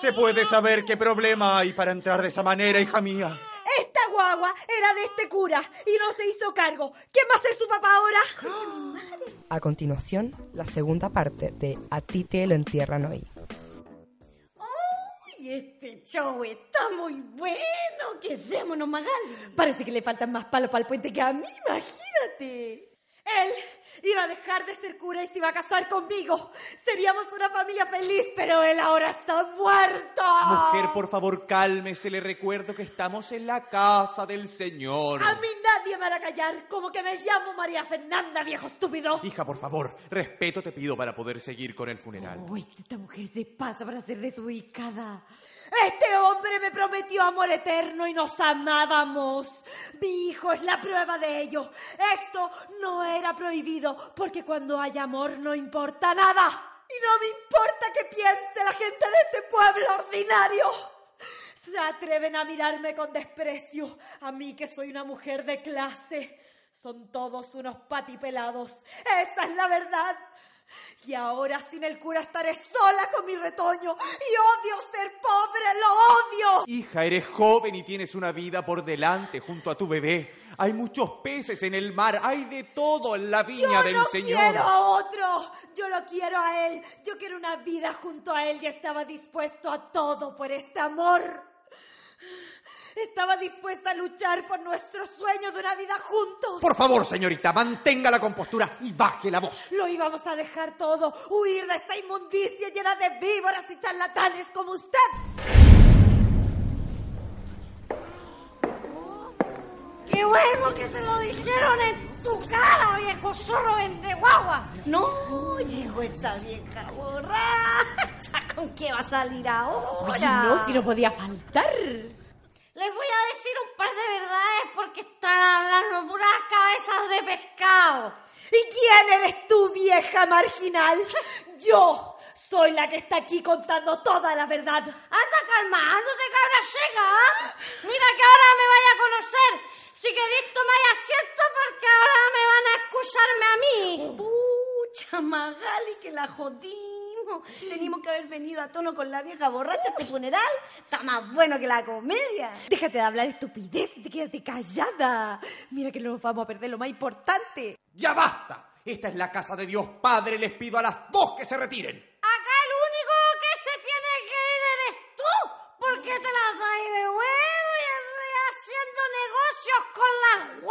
¿Se puede saber qué problema hay para entrar de esa manera, hija mía? Esta guagua era de este cura y no se hizo cargo. ¿Quién va a ser su papá ahora? A continuación, la segunda parte de A ti te lo entierran hoy. ¡Uy! Este show está muy bueno. Quedémonos, Magali. Parece que le faltan más palos para el puente que a mí, imagínate. Él iba a dejar de ser cura y se iba a casar conmigo. Seríamos una familia feliz, pero él ahora está muerto. Mujer, por favor, cálmese. Le recuerdo que estamos en la casa del Señor. A mí nadie me hará callar, como que me llamo María Fernanda, viejo estúpido. Hija, por favor, respeto te pido para poder seguir con el funeral. Uy, esta mujer se pasa para ser desubicada. Este hombre me prometió amor eterno y nos amábamos. Mi hijo es la prueba de ello. Esto no era prohibido porque cuando hay amor no importa nada. Y no me importa que piense la gente de este pueblo ordinario. Se atreven a mirarme con desprecio. A mí que soy una mujer de clase. Son todos unos patipelados. Esa es la verdad. Y ahora sin el cura estaré sola con mi retoño. Y odio ser pobre, lo odio. Hija, eres joven y tienes una vida por delante junto a tu bebé. Hay muchos peces en el mar, hay de todo en la viña Yo del no Señor. quiero a otro. Yo lo quiero a él. Yo quiero una vida junto a él y estaba dispuesto a todo por este amor. Estaba dispuesta a luchar por nuestro sueño de una vida juntos. Por favor, señorita, mantenga la compostura y baje la voz. Lo íbamos a dejar todo, huir de esta inmundicia llena de víboras y charlatanes como usted. ¡Qué bueno que te lo dijeron en tu cara, viejo zorro vende guagua! No, llegó esta vieja borracha. ¿Con qué va a salir ahora? Oye, no, si no podía faltar. Les voy a decir un par de verdades porque están hablando puras cabezas de pescado. ¿Y quién eres tú, vieja marginal? Yo soy la que está aquí contando toda la verdad. Anda calmándote, cabra seca. ¿ah? Mira que ahora me vaya a conocer. Si queréis tomar asiento porque ahora me van a escucharme a mí. Pucha, Magali, que la jodimos. Tenemos que haber venido a tono con la vieja borracha este funeral. Está más bueno que la comedia. Déjate de hablar estupidez y te quédate callada. Mira que no nos vamos a perder lo más importante. ¡Ya basta! Esta es la casa de Dios Padre. Les pido a las dos que se retiren. Acá el único que se tiene que ir eres tú, porque te las dais de huevo y haciendo negocios con las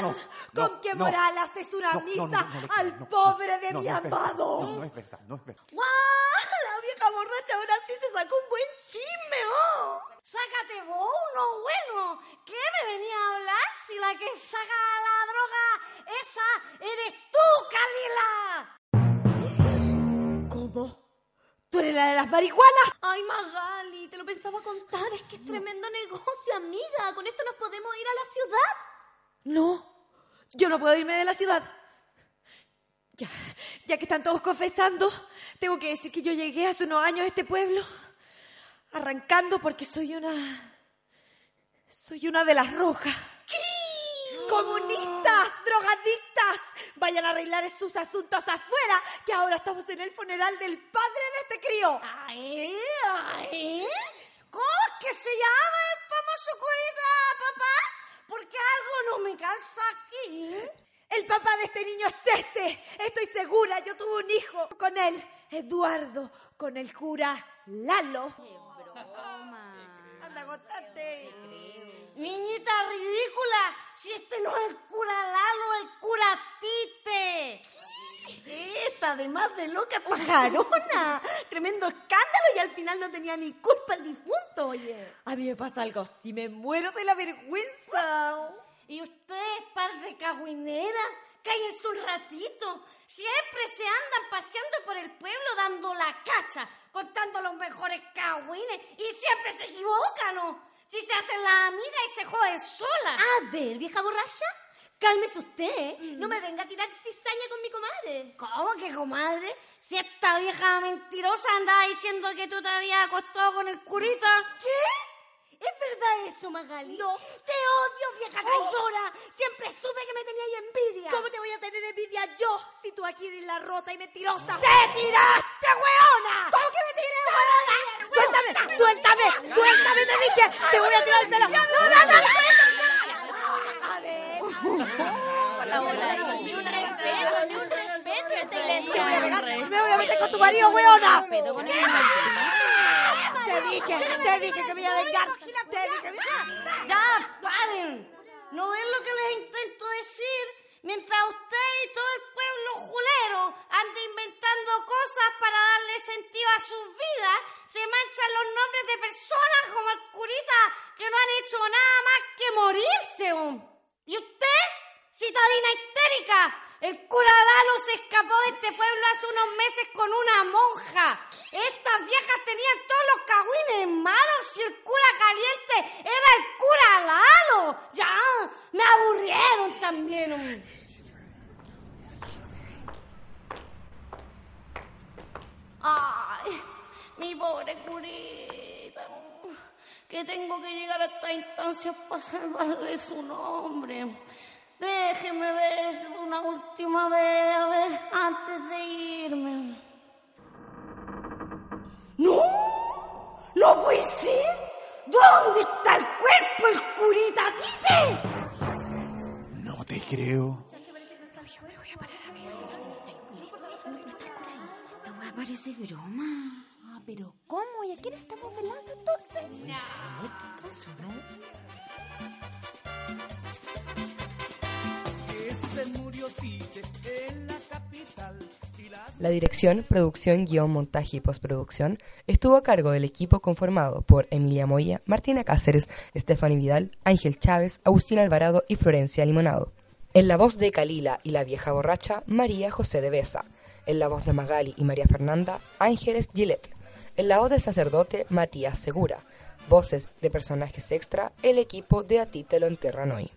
No, ¿Con no, no. moral haces una misa no, no, no le creo, al no, pobre de no, mi amado? No, no es verdad, no es verdad. ¡Guau! La vieja borracha ahora sí se sacó un buen chisme, ¿oh? Sácate vos uno bueno. ¿Qué me venía a hablar si la que saca la droga esa eres tú, Calila? ¿Cómo? ¿Tú eres la de las marihuanas? Ay, Magali, te lo pensaba contar. Es que es tremendo negocio, amiga. Con esto nos podemos ir a la ciudad. No, yo no puedo irme de la ciudad. Ya, ya que están todos confesando, tengo que decir que yo llegué hace unos años a este pueblo arrancando porque soy una... Soy una de las rojas. ¡Comunistas! ¡Drogadictas! Vayan a arreglar sus asuntos afuera, que ahora estamos en el funeral del padre de este crío. Ay, ay. ¿Cómo es que se llama el famoso curita, papá? Porque algo no me calza aquí. El papá de este niño es este. Estoy segura, yo tuve un hijo con él, Eduardo, con el cura Lalo. Anda a contarte. Niñita ridícula, si este no es el cura Lalo, el cura Tite. Esta, además de loca pajarona. Tremendo escándalo y al final no tenía ni culpa el difunto, oye. A mí me pasa algo así, me muero de la vergüenza. ¿Y ustedes, par de cagüineras? Cállense un ratito. Siempre se andan paseando por el pueblo dando la cacha, contando los mejores cagüines y siempre se equivocan, ¿no? Si se hacen la amiga y se joden sola. A ver, vieja borracha, cálmese usted. ¿eh? No me venga a tirar cizaña con mi comadre. ¿Cómo que comadre? Si esta vieja mentirosa andaba diciendo que tú te habías acostado con el curita. ¿Qué? ¿Es verdad eso, Magali? No. Te odio, vieja traidora. Siempre supe que me tenías envidia. ¿Cómo te voy a tener envidia yo si tú aquí eres la rota y mentirosa? ¡Te tiraste, weona! ¿Cómo que me tiré, weona? Suéltame, suéltame, suéltame, te dije. Te voy a tirar el pelo. No, no, no. A ver. Ni un respeto, ni un respeto. Me voy a pegar, me voy a meter con tu marido, weona. Respeto con el Te dije, te dije que me iba a vengar. Te dije, mira. ¡Ya, paren! ¿No ven lo que les intento decir? Mientras usted y todo el pueblo julero anda inventando cosas para darle sentido a sus vidas, se manchan los nombres de personas como el curita que no han hecho nada más que morirse. ¿Y usted? Citadina histérica, el cura Lalo se escapó de este pueblo hace unos meses con una monja. Estas viejas tenían todos los cagüines malos y el cura caliente era el cura Lalo. Ya, me aburrieron también. Ay, mi pobre curita. Que tengo que llegar a esta instancia para salvarle su nombre. Déjeme ver una última vez, a ver, antes de irme. ¡No! ¡No puede ser! ¿Dónde está el cuerpo, el curita Tite? No te creo. Esta weá parece broma. Pero ¿cómo? ¿Y a quién estamos velando entonces? La dirección, producción, guion, montaje y postproducción estuvo a cargo del equipo conformado por Emilia Moya, Martina Cáceres, Stephanie Vidal, Ángel Chávez, Agustina Alvarado y Florencia Limonado. En la voz de Calila y la vieja borracha, María José de Besa. En la voz de Magali y María Fernanda, Ángeles Gillette. En la voz del sacerdote, Matías Segura. Voces de personajes extra, el equipo de A ti te lo enterran hoy.